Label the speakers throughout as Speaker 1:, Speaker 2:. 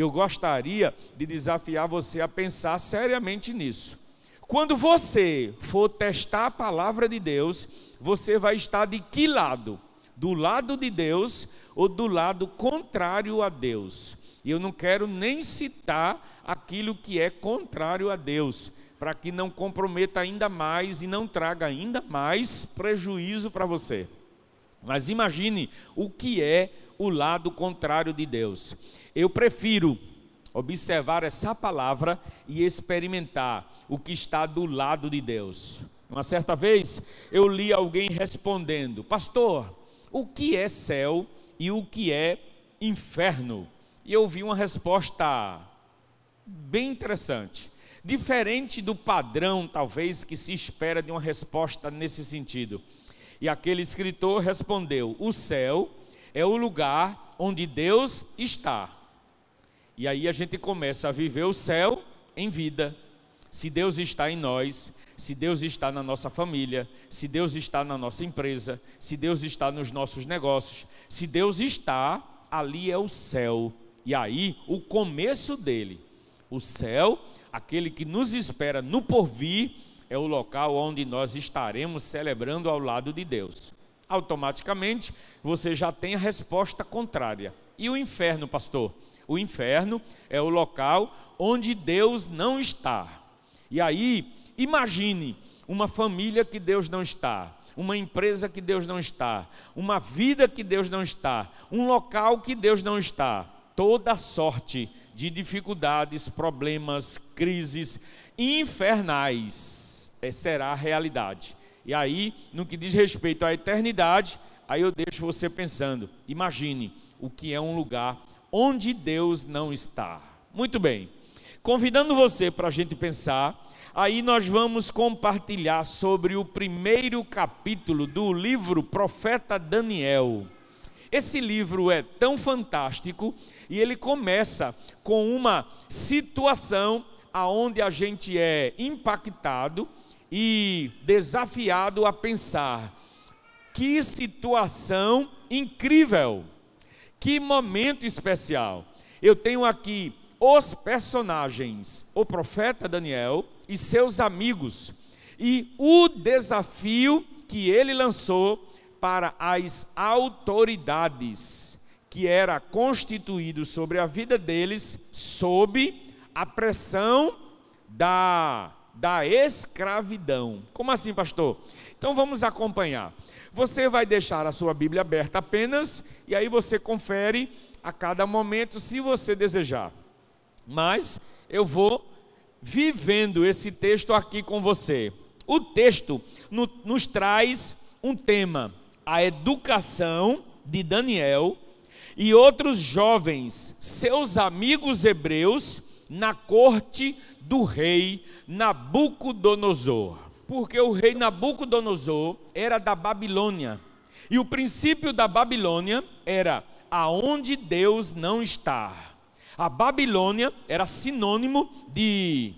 Speaker 1: Eu gostaria de desafiar você a pensar seriamente nisso. Quando você for testar a palavra de Deus, você vai estar de que lado? Do lado de Deus ou do lado contrário a Deus? E eu não quero nem citar aquilo que é contrário a Deus, para que não comprometa ainda mais e não traga ainda mais prejuízo para você. Mas imagine o que é o lado contrário de Deus. Eu prefiro observar essa palavra e experimentar o que está do lado de Deus. Uma certa vez eu li alguém respondendo: Pastor, o que é céu e o que é inferno? E eu vi uma resposta bem interessante, diferente do padrão, talvez, que se espera de uma resposta nesse sentido. E aquele escritor respondeu: O céu é o lugar onde Deus está. E aí a gente começa a viver o céu em vida. Se Deus está em nós, se Deus está na nossa família, se Deus está na nossa empresa, se Deus está nos nossos negócios, se Deus está, ali é o céu. E aí, o começo dele, o céu, aquele que nos espera no porvir, é o local onde nós estaremos celebrando ao lado de Deus. Automaticamente, você já tem a resposta contrária. E o inferno, pastor? O inferno é o local onde Deus não está. E aí, imagine uma família que Deus não está, uma empresa que Deus não está, uma vida que Deus não está, um local que Deus não está. Toda sorte de dificuldades, problemas, crises infernais será a realidade. E aí, no que diz respeito à eternidade, aí eu deixo você pensando: imagine o que é um lugar onde Deus não está. Muito bem, convidando você para a gente pensar, aí nós vamos compartilhar sobre o primeiro capítulo do livro Profeta Daniel. Esse livro é tão fantástico e ele começa com uma situação aonde a gente é impactado e desafiado a pensar: que situação incrível! Que momento especial! Eu tenho aqui os personagens, o profeta Daniel e seus amigos, e o desafio que ele lançou para as autoridades, que era constituído sobre a vida deles sob a pressão da, da escravidão. Como assim, pastor? Então vamos acompanhar. Você vai deixar a sua Bíblia aberta apenas e aí você confere a cada momento se você desejar. Mas eu vou vivendo esse texto aqui com você. O texto no, nos traz um tema: a educação de Daniel e outros jovens, seus amigos hebreus, na corte do rei Nabucodonosor porque o rei Nabucodonosor era da Babilônia. E o princípio da Babilônia era aonde Deus não está. A Babilônia era sinônimo de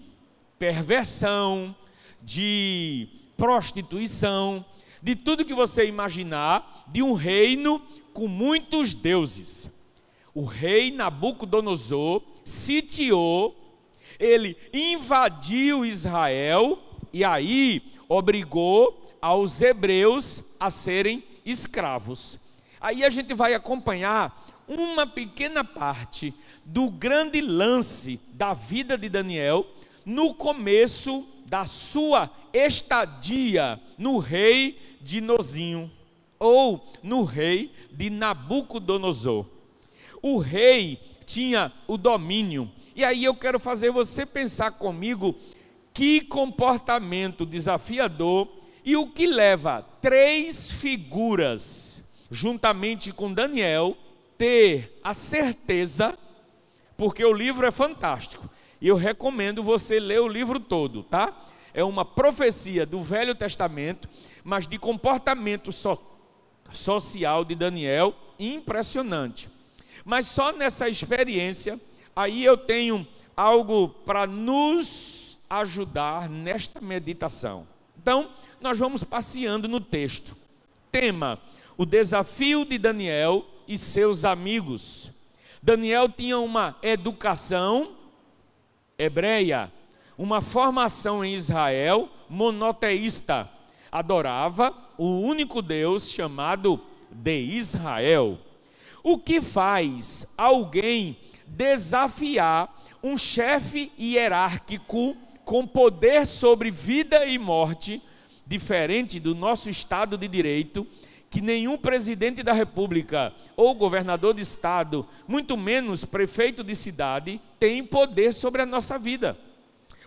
Speaker 1: perversão, de prostituição, de tudo que você imaginar, de um reino com muitos deuses. O rei Nabucodonosor sitiou, ele invadiu Israel e aí obrigou aos hebreus a serem escravos. Aí a gente vai acompanhar uma pequena parte do grande lance da vida de Daniel no começo da sua estadia no rei de Nozinho ou no rei de Nabucodonosor. O rei tinha o domínio. E aí eu quero fazer você pensar comigo que comportamento desafiador e o que leva três figuras, juntamente com Daniel, ter a certeza, porque o livro é fantástico, e eu recomendo você ler o livro todo, tá? É uma profecia do Velho Testamento, mas de comportamento so social de Daniel impressionante. Mas só nessa experiência, aí eu tenho algo para nos ajudar nesta meditação. Então, nós vamos passeando no texto. Tema: o desafio de Daniel e seus amigos. Daniel tinha uma educação hebreia, uma formação em Israel monoteísta. Adorava o único Deus chamado de Israel. O que faz alguém desafiar um chefe hierárquico com poder sobre vida e morte, diferente do nosso Estado de Direito, que nenhum presidente da República ou governador de Estado, muito menos prefeito de cidade, tem poder sobre a nossa vida.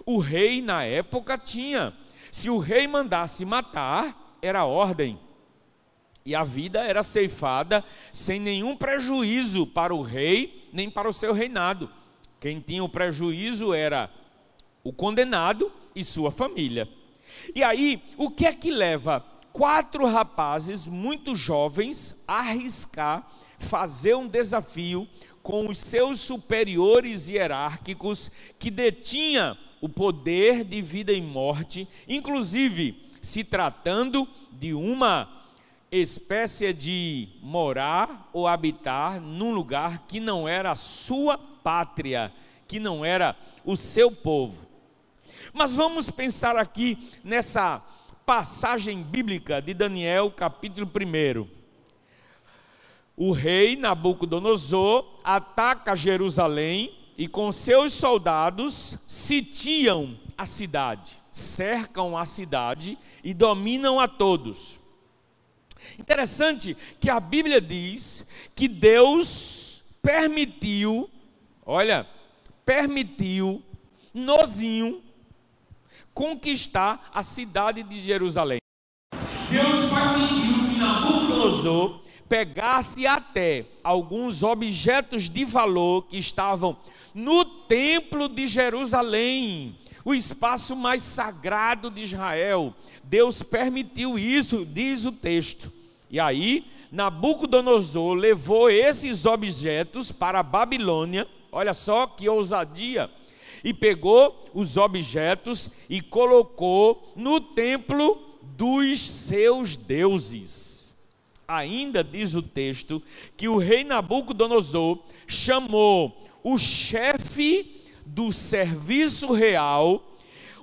Speaker 1: O rei, na época, tinha. Se o rei mandasse matar, era ordem. E a vida era ceifada sem nenhum prejuízo para o rei, nem para o seu reinado. Quem tinha o prejuízo era o condenado e sua família. E aí, o que é que leva quatro rapazes muito jovens a arriscar fazer um desafio com os seus superiores hierárquicos que detinha o poder de vida e morte, inclusive se tratando de uma espécie de morar ou habitar num lugar que não era a sua pátria, que não era o seu povo. Mas vamos pensar aqui nessa passagem bíblica de Daniel, capítulo 1. O rei Nabucodonosor ataca Jerusalém e com seus soldados sitiam a cidade, cercam a cidade e dominam a todos. Interessante que a Bíblia diz que Deus permitiu, olha, permitiu nozinho conquistar a cidade de Jerusalém. Deus permitiu que Nabucodonosor pegasse até alguns objetos de valor que estavam no templo de Jerusalém, o espaço mais sagrado de Israel. Deus permitiu isso, diz o texto. E aí, Nabucodonosor levou esses objetos para a Babilônia. Olha só que ousadia! E pegou os objetos e colocou no templo dos seus deuses. Ainda diz o texto que o rei Nabucodonosor chamou o chefe do serviço real,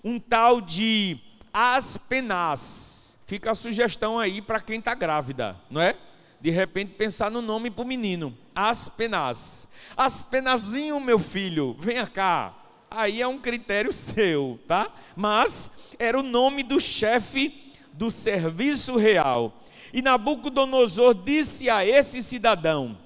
Speaker 1: um tal de Aspenaz. Fica a sugestão aí para quem está grávida, não é? De repente pensar no nome para o menino, Aspenaz. Aspenazinho, meu filho, venha cá. Aí é um critério seu, tá? Mas era o nome do chefe do serviço real. E Nabucodonosor disse a esse cidadão: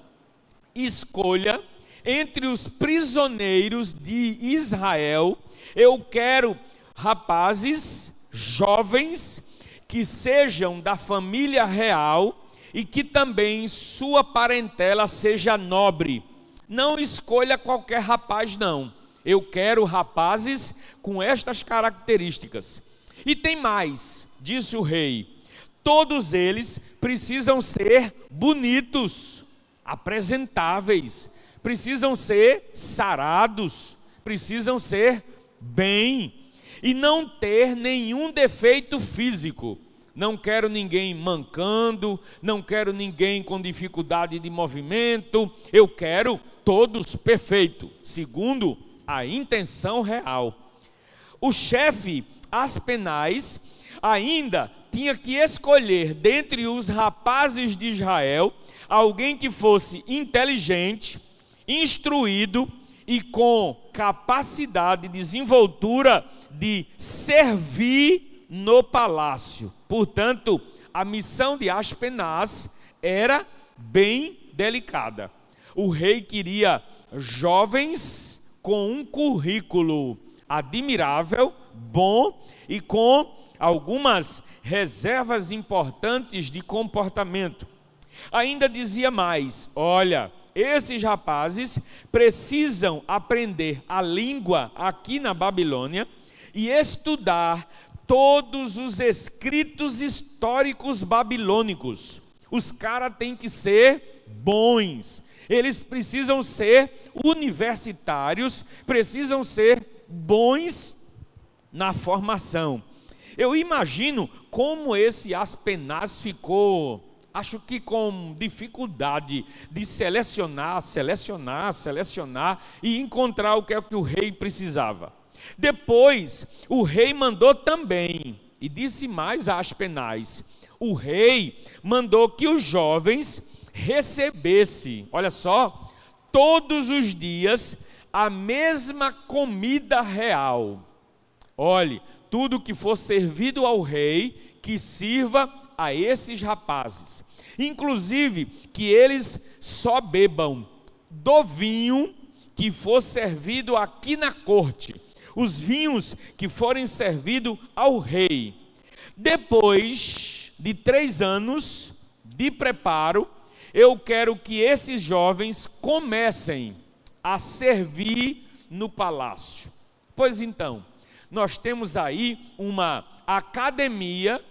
Speaker 1: escolha entre os prisioneiros de Israel, eu quero rapazes, jovens, que sejam da família real e que também sua parentela seja nobre. Não escolha qualquer rapaz, não. Eu quero rapazes com estas características. E tem mais, disse o rei: todos eles precisam ser bonitos, apresentáveis, precisam ser sarados, precisam ser bem e não ter nenhum defeito físico. Não quero ninguém mancando, não quero ninguém com dificuldade de movimento, eu quero todos perfeitos, segundo a intenção real. O chefe Aspenais ainda tinha que escolher dentre os rapazes de Israel alguém que fosse inteligente, instruído e com capacidade de desenvoltura de servir no palácio. Portanto, a missão de Aspenaz era bem delicada. O rei queria jovens com um currículo admirável, bom e com algumas reservas importantes de comportamento. Ainda dizia mais: olha, esses rapazes precisam aprender a língua aqui na Babilônia e estudar todos os escritos históricos babilônicos. Os caras têm que ser bons, eles precisam ser universitários, precisam ser bons na formação. Eu imagino como esse Aspenaz ficou acho que com dificuldade de selecionar, selecionar, selecionar e encontrar o que é que o rei precisava. Depois, o rei mandou também, e disse mais a Aspenais: o rei mandou que os jovens recebessem, olha só, todos os dias a mesma comida real. Olhe, tudo que for servido ao rei, que sirva a esses rapazes. Inclusive, que eles só bebam do vinho que for servido aqui na corte, os vinhos que forem servidos ao rei. Depois de três anos de preparo, eu quero que esses jovens comecem a servir no palácio. Pois então, nós temos aí uma academia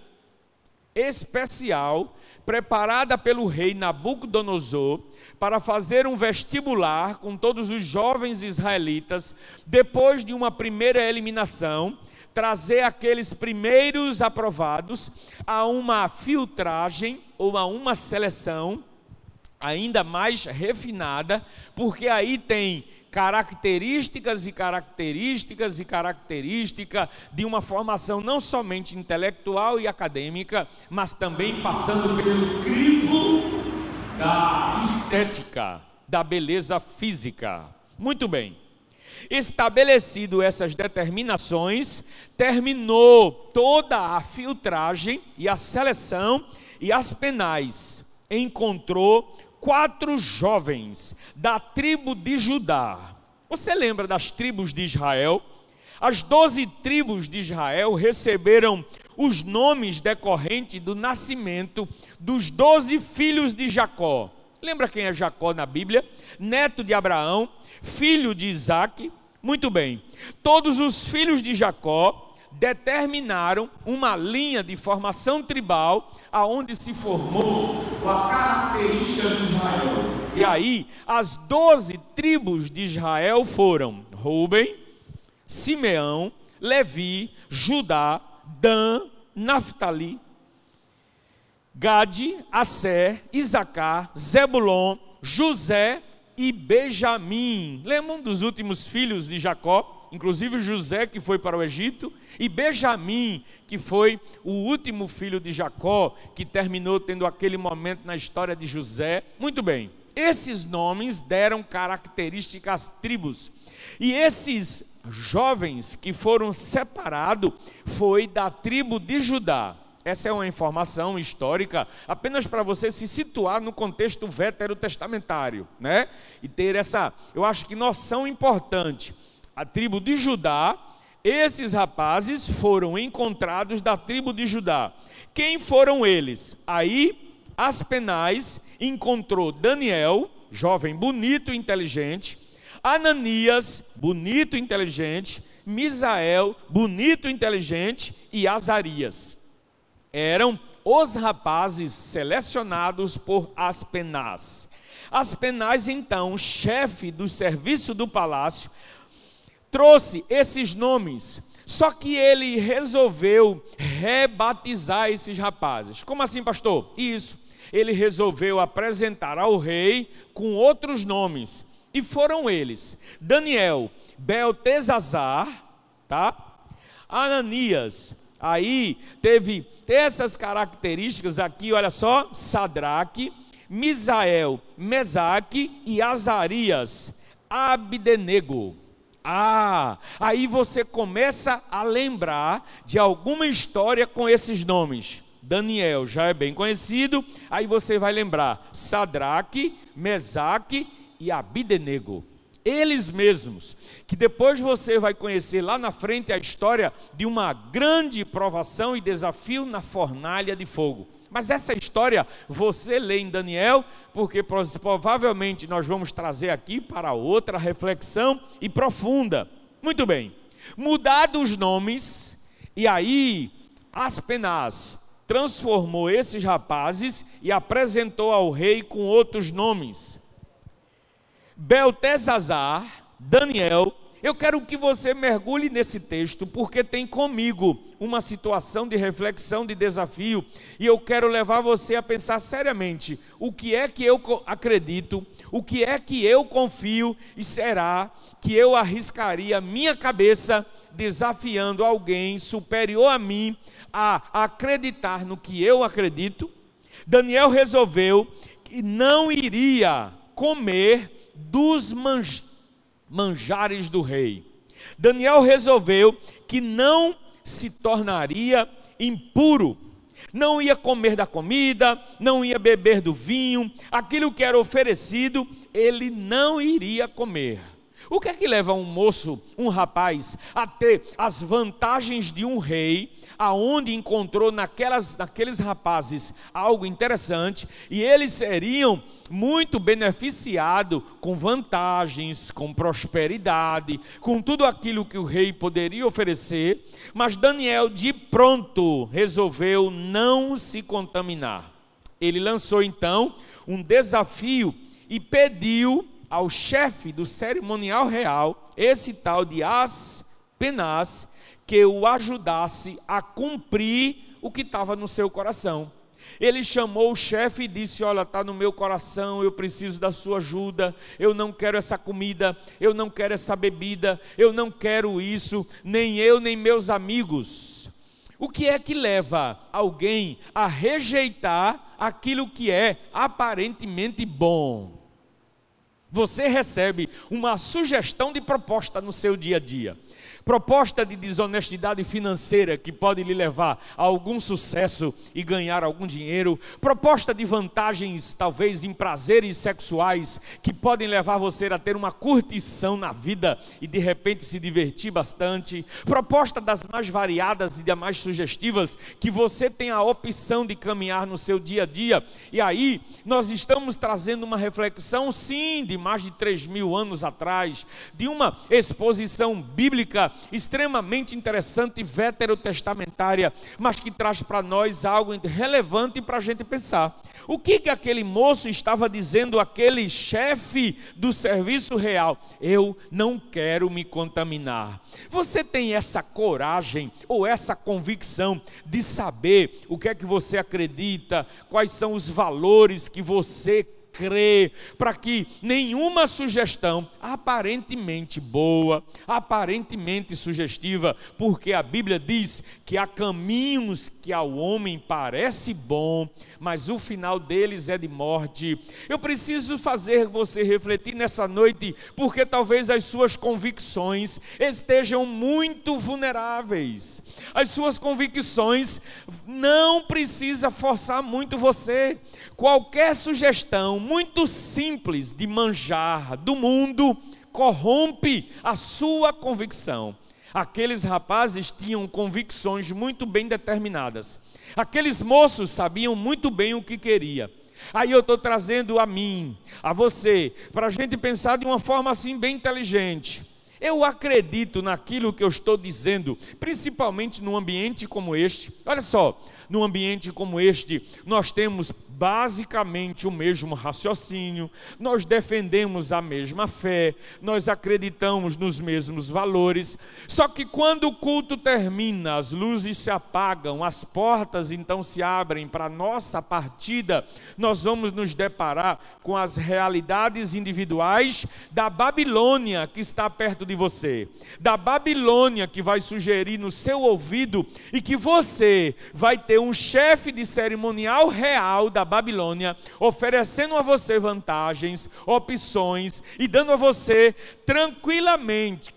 Speaker 1: especial preparada pelo rei Nabucodonosor para fazer um vestibular com todos os jovens israelitas, depois de uma primeira eliminação, trazer aqueles primeiros aprovados a uma filtragem ou a uma seleção ainda mais refinada, porque aí tem características e características e característica de uma formação não somente intelectual e acadêmica, mas também passando pelo crivo da estética, da beleza física. Muito bem. Estabelecido essas determinações, terminou toda a filtragem e a seleção e as penais. Encontrou quatro jovens da tribo de Judá. Você lembra das tribos de Israel? As doze tribos de Israel receberam os nomes decorrentes do nascimento dos doze filhos de Jacó. Lembra quem é Jacó na Bíblia? Neto de Abraão, filho de Isaac. Muito bem. Todos os filhos de Jacó determinaram uma linha de formação tribal aonde se formou a característica de Israel. E aí, as doze tribos de Israel foram Ruben, Simeão, Levi, Judá, Dan, Naphtali, Gade, Assé, Isacar, Zebulon, José e Benjamim. Lembram dos últimos filhos de Jacó? Inclusive José, que foi para o Egito, e Benjamim, que foi o último filho de Jacó, que terminou tendo aquele momento na história de José. Muito bem, esses nomes deram características às tribos, e esses jovens que foram separados foi da tribo de Judá. Essa é uma informação histórica apenas para você se situar no contexto veterotestamentário, né? E ter essa, eu acho que noção importante a tribo de Judá, esses rapazes foram encontrados da tribo de Judá. Quem foram eles? Aí Aspenais encontrou Daniel, jovem bonito e inteligente, Ananias, bonito e inteligente, Misael, bonito e inteligente, e Azarias. Eram os rapazes selecionados por Aspenaz. Aspenaz, então, chefe do serviço do palácio, trouxe esses nomes, só que ele resolveu rebatizar esses rapazes. Como assim, pastor? Isso. Ele resolveu apresentar ao rei com outros nomes. E foram eles: Daniel, Beltesazar, tá? Ananias. Aí teve essas características aqui, olha só, Sadraque, Misael, Mesaque e Azarias, Abdenego. Ah, aí você começa a lembrar de alguma história com esses nomes. Daniel já é bem conhecido, aí você vai lembrar Sadraque, Mesaque e Abidenego. Eles mesmos, que depois você vai conhecer lá na frente a história de uma grande provação e desafio na fornalha de fogo. Mas essa história você lê em Daniel, porque provavelmente nós vamos trazer aqui para outra reflexão e profunda. Muito bem. Mudados os nomes, e aí Aspenaz transformou esses rapazes e apresentou ao rei com outros nomes. Beltesazar, Daniel, eu quero que você mergulhe nesse texto, porque tem comigo uma situação de reflexão, de desafio, e eu quero levar você a pensar seriamente: o que é que eu acredito, o que é que eu confio, e será que eu arriscaria minha cabeça desafiando alguém superior a mim a acreditar no que eu acredito? Daniel resolveu que não iria comer dos manjares manjares do rei. Daniel resolveu que não se tornaria impuro, não ia comer da comida, não ia beber do vinho, aquilo que era oferecido, ele não iria comer. O que é que leva um moço, um rapaz, a ter as vantagens de um rei, aonde encontrou naquelas, naqueles rapazes algo interessante, e eles seriam muito beneficiados com vantagens, com prosperidade, com tudo aquilo que o rei poderia oferecer, mas Daniel de pronto resolveu não se contaminar. Ele lançou então um desafio e pediu ao chefe do cerimonial real, esse tal de Aspenaz, que o ajudasse a cumprir o que estava no seu coração. Ele chamou o chefe e disse: Olha, está no meu coração, eu preciso da sua ajuda. Eu não quero essa comida, eu não quero essa bebida, eu não quero isso, nem eu, nem meus amigos. O que é que leva alguém a rejeitar aquilo que é aparentemente bom? Você recebe uma sugestão de proposta no seu dia a dia proposta de desonestidade financeira que pode lhe levar a algum sucesso e ganhar algum dinheiro, proposta de vantagens, talvez em prazeres sexuais, que podem levar você a ter uma curtição na vida e de repente se divertir bastante, proposta das mais variadas e das mais sugestivas, que você tem a opção de caminhar no seu dia a dia, e aí nós estamos trazendo uma reflexão, sim, de mais de 3 mil anos atrás, de uma exposição bíblica extremamente interessante, veterotestamentária, mas que traz para nós algo relevante para a gente pensar. O que, que aquele moço estava dizendo àquele chefe do serviço real? Eu não quero me contaminar. Você tem essa coragem ou essa convicção de saber o que é que você acredita, quais são os valores que você crer, para que nenhuma sugestão aparentemente boa, aparentemente sugestiva, porque a Bíblia diz que há caminhos que ao homem parece bom, mas o final deles é de morte. Eu preciso fazer você refletir nessa noite, porque talvez as suas convicções estejam muito vulneráveis. As suas convicções não precisa forçar muito você. Qualquer sugestão muito simples de manjar do mundo corrompe a sua convicção. Aqueles rapazes tinham convicções muito bem determinadas. Aqueles moços sabiam muito bem o que queria. Aí eu estou trazendo a mim, a você, para a gente pensar de uma forma assim bem inteligente. Eu acredito naquilo que eu estou dizendo, principalmente num ambiente como este. Olha só, num ambiente como este, nós temos basicamente o mesmo raciocínio, nós defendemos a mesma fé, nós acreditamos nos mesmos valores. Só que quando o culto termina, as luzes se apagam, as portas então se abrem para a nossa partida, nós vamos nos deparar com as realidades individuais da Babilônia que está perto de você, da Babilônia que vai sugerir no seu ouvido e que você vai ter um chefe de cerimonial real da Babilônia, oferecendo a você vantagens, opções e dando a você tranquilamente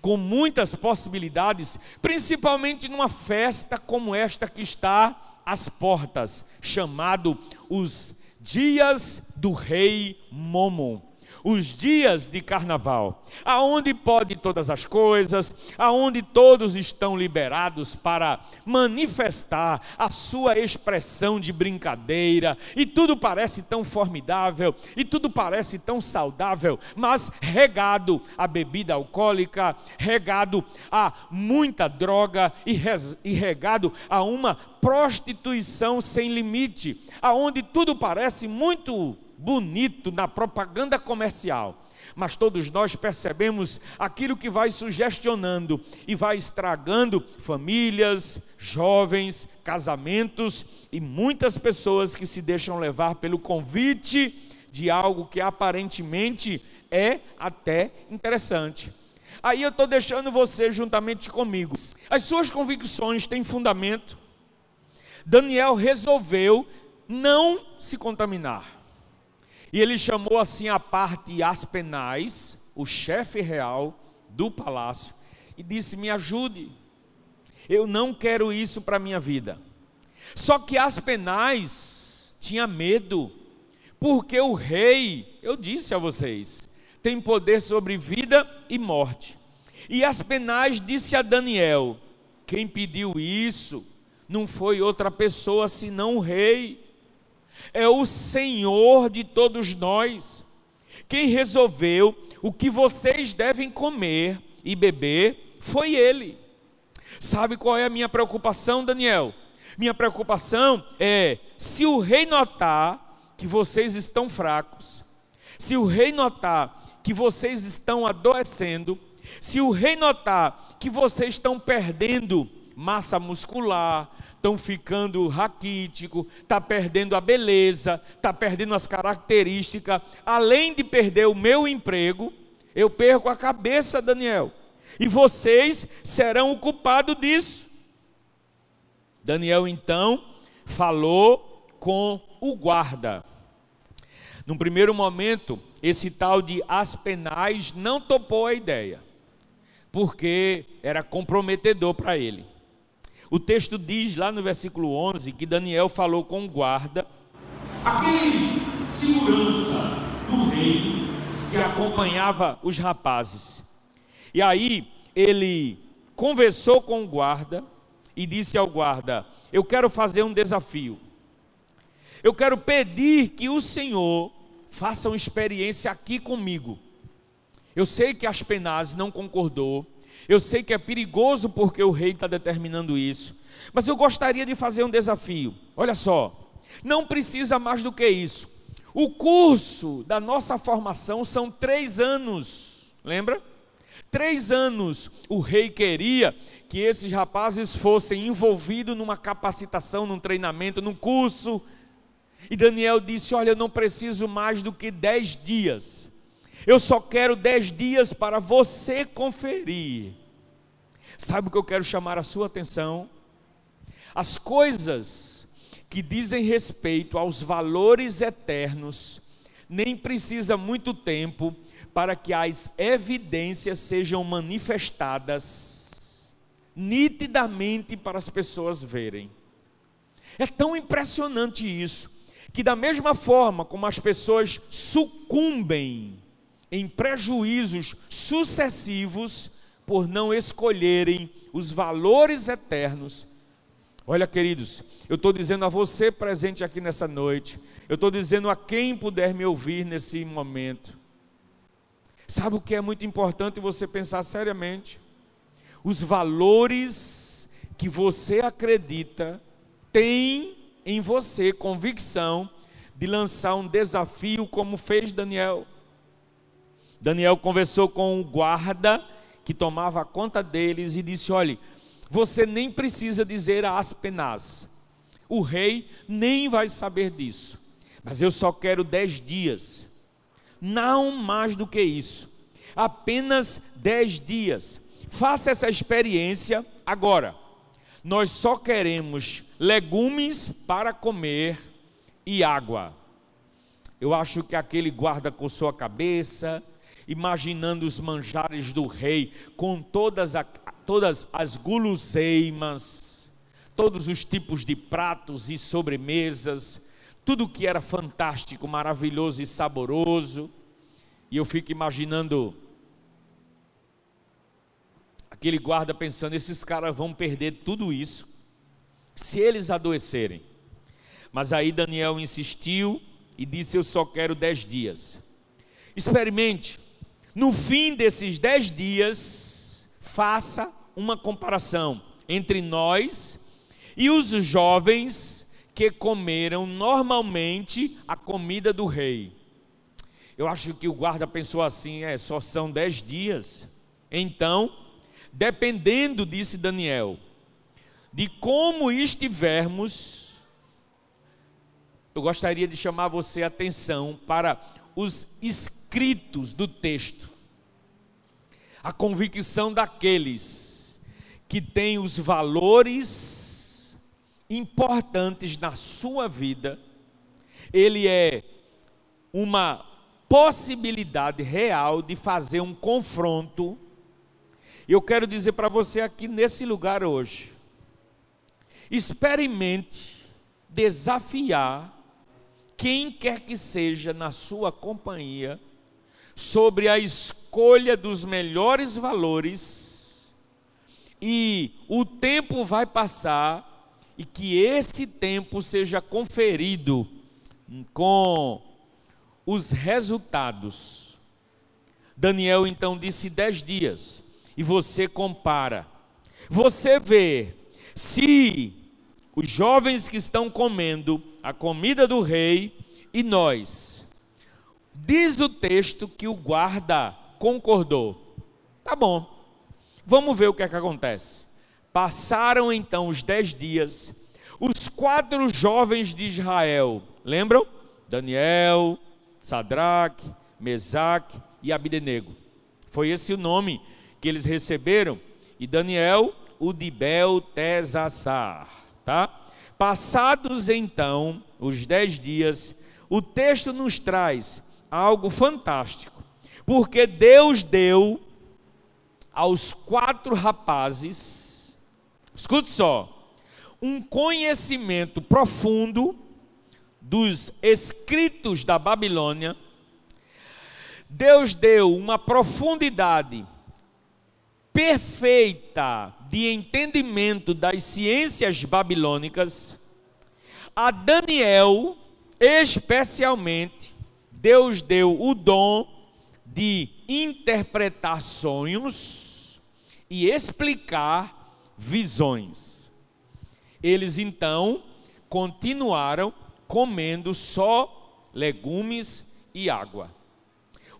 Speaker 1: com muitas possibilidades, principalmente numa festa como esta que está às portas, chamado os Dias do Rei Momon os dias de carnaval, aonde pode todas as coisas, aonde todos estão liberados para manifestar a sua expressão de brincadeira, e tudo parece tão formidável, e tudo parece tão saudável, mas regado a bebida alcoólica, regado a muita droga e regado a uma prostituição sem limite, aonde tudo parece muito bonito na propaganda comercial. mas todos nós percebemos aquilo que vai sugestionando e vai estragando famílias, jovens, casamentos e muitas pessoas que se deixam levar pelo convite de algo que aparentemente é até interessante. Aí eu estou deixando você juntamente comigo. As suas convicções têm fundamento. Daniel resolveu não se contaminar. E ele chamou assim a parte Aspenais, o chefe real do palácio, e disse: Me ajude, eu não quero isso para a minha vida. Só que Aspenais tinha medo, porque o rei, eu disse a vocês, tem poder sobre vida e morte. E Aspenais disse a Daniel: Quem pediu isso não foi outra pessoa senão o rei é o Senhor de todos nós. Quem resolveu o que vocês devem comer e beber foi Ele. Sabe qual é a minha preocupação, Daniel? Minha preocupação é se o rei notar que vocês estão fracos, se o rei notar que vocês estão adoecendo, se o rei notar que vocês estão perdendo massa muscular, estão ficando raquítico, está perdendo a beleza, está perdendo as características, além de perder o meu emprego, eu perco a cabeça, Daniel. E vocês serão o culpado disso. Daniel então falou com o guarda. Num primeiro momento, esse tal de Aspenais não topou a ideia, porque era comprometedor para ele. O texto diz lá no versículo 11 que Daniel falou com o guarda, aquele segurança do rei que acompanhava os rapazes. E aí ele conversou com o guarda e disse ao guarda: Eu quero fazer um desafio. Eu quero pedir que o Senhor faça uma experiência aqui comigo. Eu sei que Aspenaz não concordou, eu sei que é perigoso porque o rei está determinando isso, mas eu gostaria de fazer um desafio. Olha só, não precisa mais do que isso. O curso da nossa formação são três anos, lembra? Três anos o rei queria que esses rapazes fossem envolvidos numa capacitação, num treinamento, num curso. E Daniel disse: Olha, eu não preciso mais do que dez dias. Eu só quero dez dias para você conferir. Sabe o que eu quero chamar a sua atenção? As coisas que dizem respeito aos valores eternos, nem precisa muito tempo para que as evidências sejam manifestadas nitidamente para as pessoas verem. É tão impressionante isso, que da mesma forma como as pessoas sucumbem em prejuízos sucessivos por não escolherem os valores eternos. Olha, queridos, eu estou dizendo a você presente aqui nessa noite, eu estou dizendo a quem puder me ouvir nesse momento. Sabe o que é muito importante você pensar seriamente? Os valores que você acredita tem em você convicção de lançar um desafio como fez Daniel. Daniel conversou com o guarda que tomava conta deles e disse: Olhe, você nem precisa dizer a Aspenaz, o rei nem vai saber disso, mas eu só quero dez dias, não mais do que isso, apenas dez dias. Faça essa experiência agora. Nós só queremos legumes para comer e água. Eu acho que aquele guarda coçou a cabeça, imaginando os manjares do rei, com todas, a, todas as guloseimas, todos os tipos de pratos e sobremesas, tudo que era fantástico, maravilhoso e saboroso. E eu fico imaginando aquele guarda pensando: esses caras vão perder tudo isso se eles adoecerem. Mas aí Daniel insistiu e disse: Eu só quero dez dias. Experimente, no fim desses dez dias, faça uma comparação entre nós e os jovens que comeram normalmente a comida do rei. Eu acho que o guarda pensou assim: é, só são dez dias. Então, dependendo, disse Daniel, de como estivermos, eu gostaria de chamar você a atenção para os escritos do texto, a convicção daqueles que têm os valores importantes na sua vida, ele é uma possibilidade real de fazer um confronto. Eu quero dizer para você aqui nesse lugar hoje, experimente desafiar quem quer que seja na sua companhia sobre a escolha dos melhores valores e o tempo vai passar e que esse tempo seja conferido com os resultados. Daniel então disse dez dias, e você compara. Você vê se os jovens que estão comendo a comida do rei e nós. Diz o texto que o guarda concordou. Tá bom, vamos ver o que é que acontece. Passaram então os dez dias, os quatro jovens de Israel, lembram? Daniel, Sadraque, Mesaque e Abidenego. Foi esse o nome que eles receberam. E Daniel, o de Beltesassar, tá? Passados então os dez dias, o texto nos traz algo fantástico, porque Deus deu aos quatro rapazes, escute só, um conhecimento profundo dos escritos da Babilônia, Deus deu uma profundidade perfeita de entendimento das ciências babilônicas a Daniel, especialmente, Deus deu o dom de interpretar sonhos e explicar visões. Eles então continuaram comendo só legumes e água.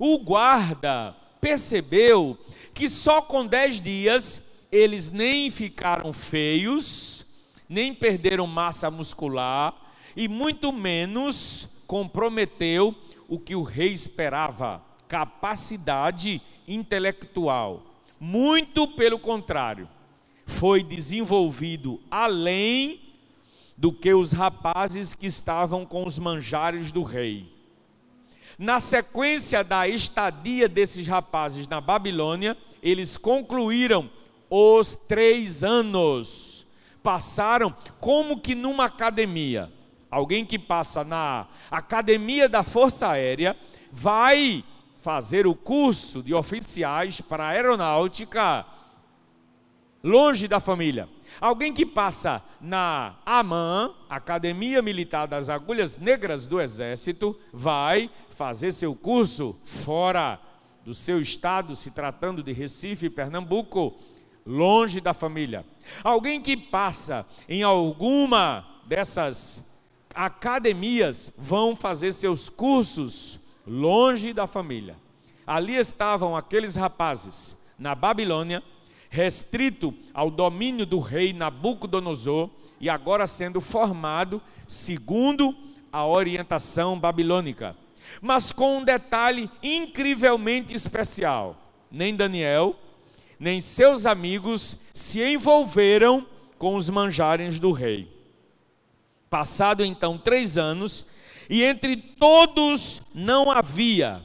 Speaker 1: O guarda percebeu que só com dez dias eles nem ficaram feios, nem perderam massa muscular e muito menos comprometeu o que o rei esperava, capacidade intelectual. Muito pelo contrário, foi desenvolvido além do que os rapazes que estavam com os manjares do rei. Na sequência da estadia desses rapazes na Babilônia, eles concluíram os três anos. Passaram como que numa academia. Alguém que passa na academia da Força Aérea vai fazer o curso de oficiais para aeronáutica longe da família. Alguém que passa na AMAN, Academia Militar das Agulhas Negras do Exército, vai fazer seu curso fora do seu estado, se tratando de Recife Pernambuco, longe da família. Alguém que passa em alguma dessas academias vão fazer seus cursos longe da família. Ali estavam aqueles rapazes na Babilônia restrito ao domínio do rei Nabucodonosor e agora sendo formado segundo a orientação babilônica. Mas com um detalhe incrivelmente especial: nem Daniel, nem seus amigos se envolveram com os manjares do rei. Passado então três anos, e entre todos não havia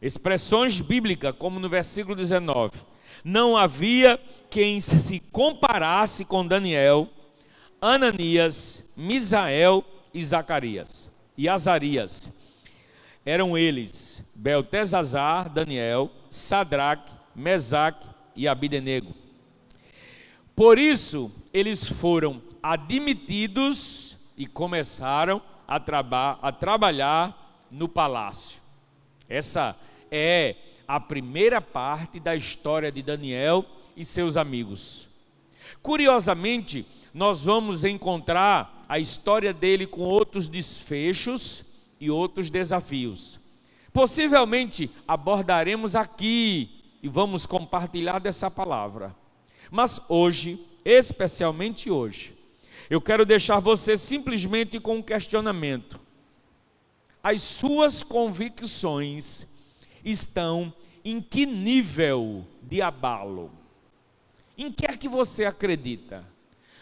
Speaker 1: expressões bíblicas, como no versículo 19 não havia quem se comparasse com Daniel, Ananias, Misael e Zacarias e Azarias. Eram eles Beltesazar, Daniel, Sadraque, Mesaque e Abidenego. Por isso, eles foram admitidos e começaram a, traba a trabalhar no palácio. Essa é a primeira parte da história de Daniel e seus amigos. Curiosamente, nós vamos encontrar a história dele com outros desfechos e outros desafios. possivelmente abordaremos aqui e vamos compartilhar dessa palavra. Mas hoje, especialmente hoje, eu quero deixar você simplesmente com um questionamento. As suas convicções estão em que nível de abalo? Em que é que você acredita?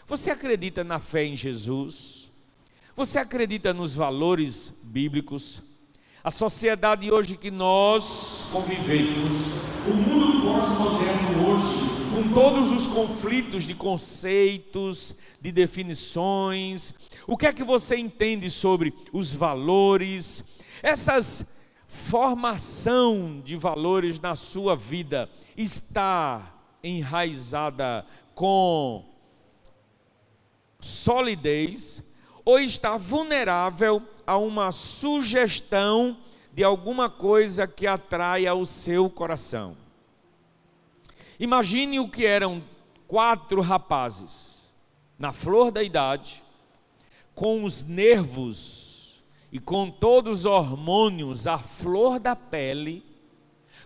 Speaker 1: Você acredita na fé em Jesus? Você acredita nos valores bíblicos? A sociedade hoje que nós convivemos, o mundo pós-moderno hoje, com todos os conflitos de conceitos, de definições, o que é que você entende sobre os valores? Essas formação de valores na sua vida está enraizada com solidez ou está vulnerável a uma sugestão de alguma coisa que atraia o seu coração. Imagine o que eram quatro rapazes, na flor da idade, com os nervos e com todos os hormônios à flor da pele,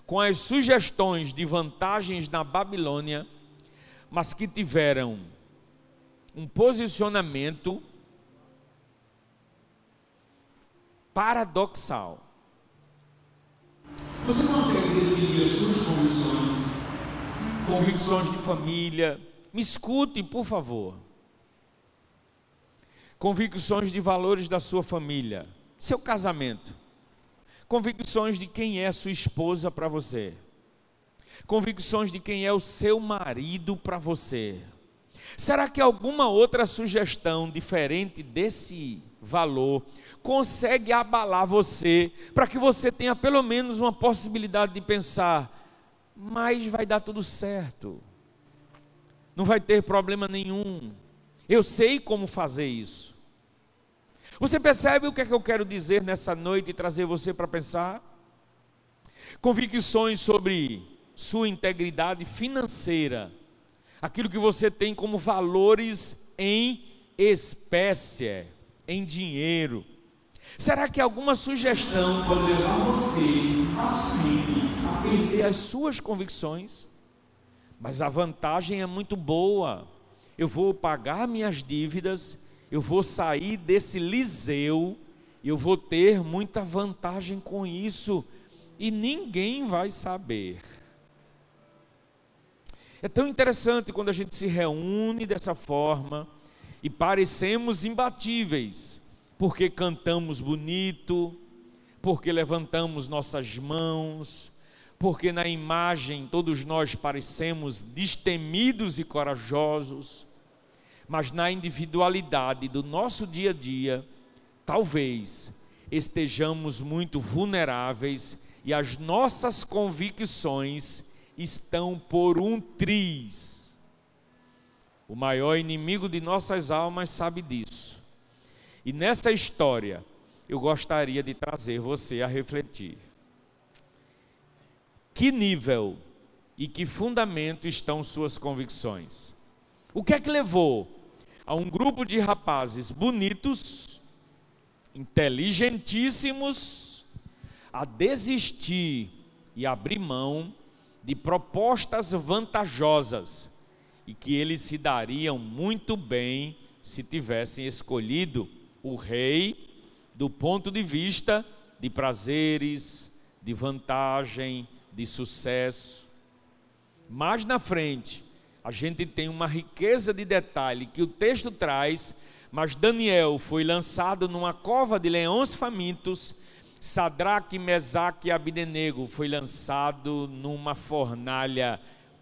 Speaker 1: com as sugestões de vantagens na Babilônia, mas que tiveram um posicionamento paradoxal. Você consegue definir as suas convicções? Convicções de família. Me escute, por favor. Convicções de valores da sua família, seu casamento. Convicções de quem é sua esposa para você. Convicções de quem é o seu marido para você. Será que alguma outra sugestão diferente desse valor consegue abalar você, para que você tenha pelo menos uma possibilidade de pensar, mas vai dar tudo certo, não vai ter problema nenhum, eu sei como fazer isso. Você percebe o que é que eu quero dizer nessa noite e trazer você para pensar? Convicções sobre sua integridade financeira, aquilo que você tem como valores em espécie, em dinheiro. Será que alguma sugestão pode levar você facilmente a perder as suas convicções? Mas a vantagem é muito boa. Eu vou pagar minhas dívidas, eu vou sair desse liseu, eu vou ter muita vantagem com isso e ninguém vai saber. É tão interessante quando a gente se reúne dessa forma e parecemos imbatíveis porque cantamos bonito, porque levantamos nossas mãos, porque na imagem todos nós parecemos destemidos e corajosos, mas na individualidade do nosso dia a dia, talvez estejamos muito vulneráveis e as nossas convicções estão por um triz. O maior inimigo de nossas almas sabe disso. E nessa história, eu gostaria de trazer você a refletir. Que nível e que fundamento estão suas convicções? O que é que levou a um grupo de rapazes bonitos, inteligentíssimos, a desistir e abrir mão de propostas vantajosas e que eles se dariam muito bem se tivessem escolhido o rei do ponto de vista de prazeres, de vantagem, de sucesso. Mais na frente, a gente tem uma riqueza de detalhe que o texto traz, mas Daniel foi lançado numa cova de leões famintos, Sadraque, Mesaque e Abdenego foi lançado numa fornalha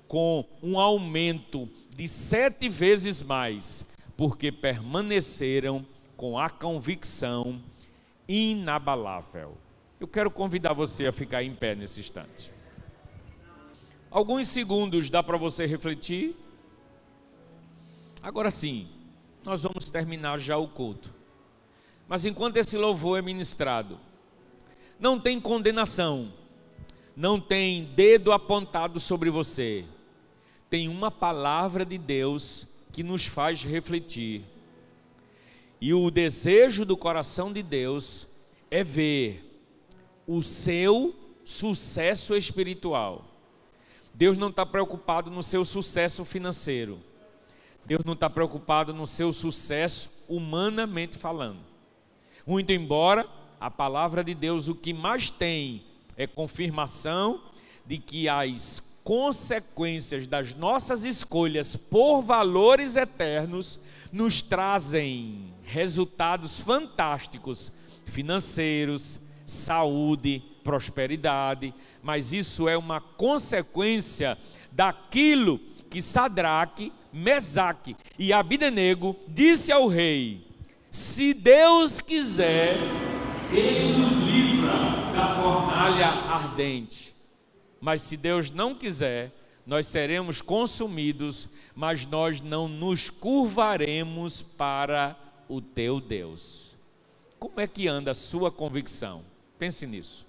Speaker 1: com um aumento de sete vezes mais, porque permaneceram com a convicção inabalável. Eu quero convidar você a ficar em pé nesse instante. Alguns segundos dá para você refletir. Agora sim, nós vamos terminar já o culto. Mas enquanto esse louvor é ministrado, não tem condenação, não tem dedo apontado sobre você, tem uma palavra de Deus que nos faz refletir e o desejo do coração de Deus é ver o seu sucesso espiritual. Deus não está preocupado no seu sucesso financeiro. Deus não está preocupado no seu sucesso humanamente falando. Muito embora a palavra de Deus o que mais tem é confirmação de que as consequências das nossas escolhas por valores eternos nos trazem resultados fantásticos financeiros, saúde, prosperidade, mas isso é uma consequência daquilo que Sadraque, Mesaque e Abidenego disse ao rei: Se Deus quiser, ele nos livra da fornalha ardente. Mas se Deus não quiser, nós seremos consumidos, mas nós não nos curvaremos para o teu Deus. Como é que anda a sua convicção? Pense nisso.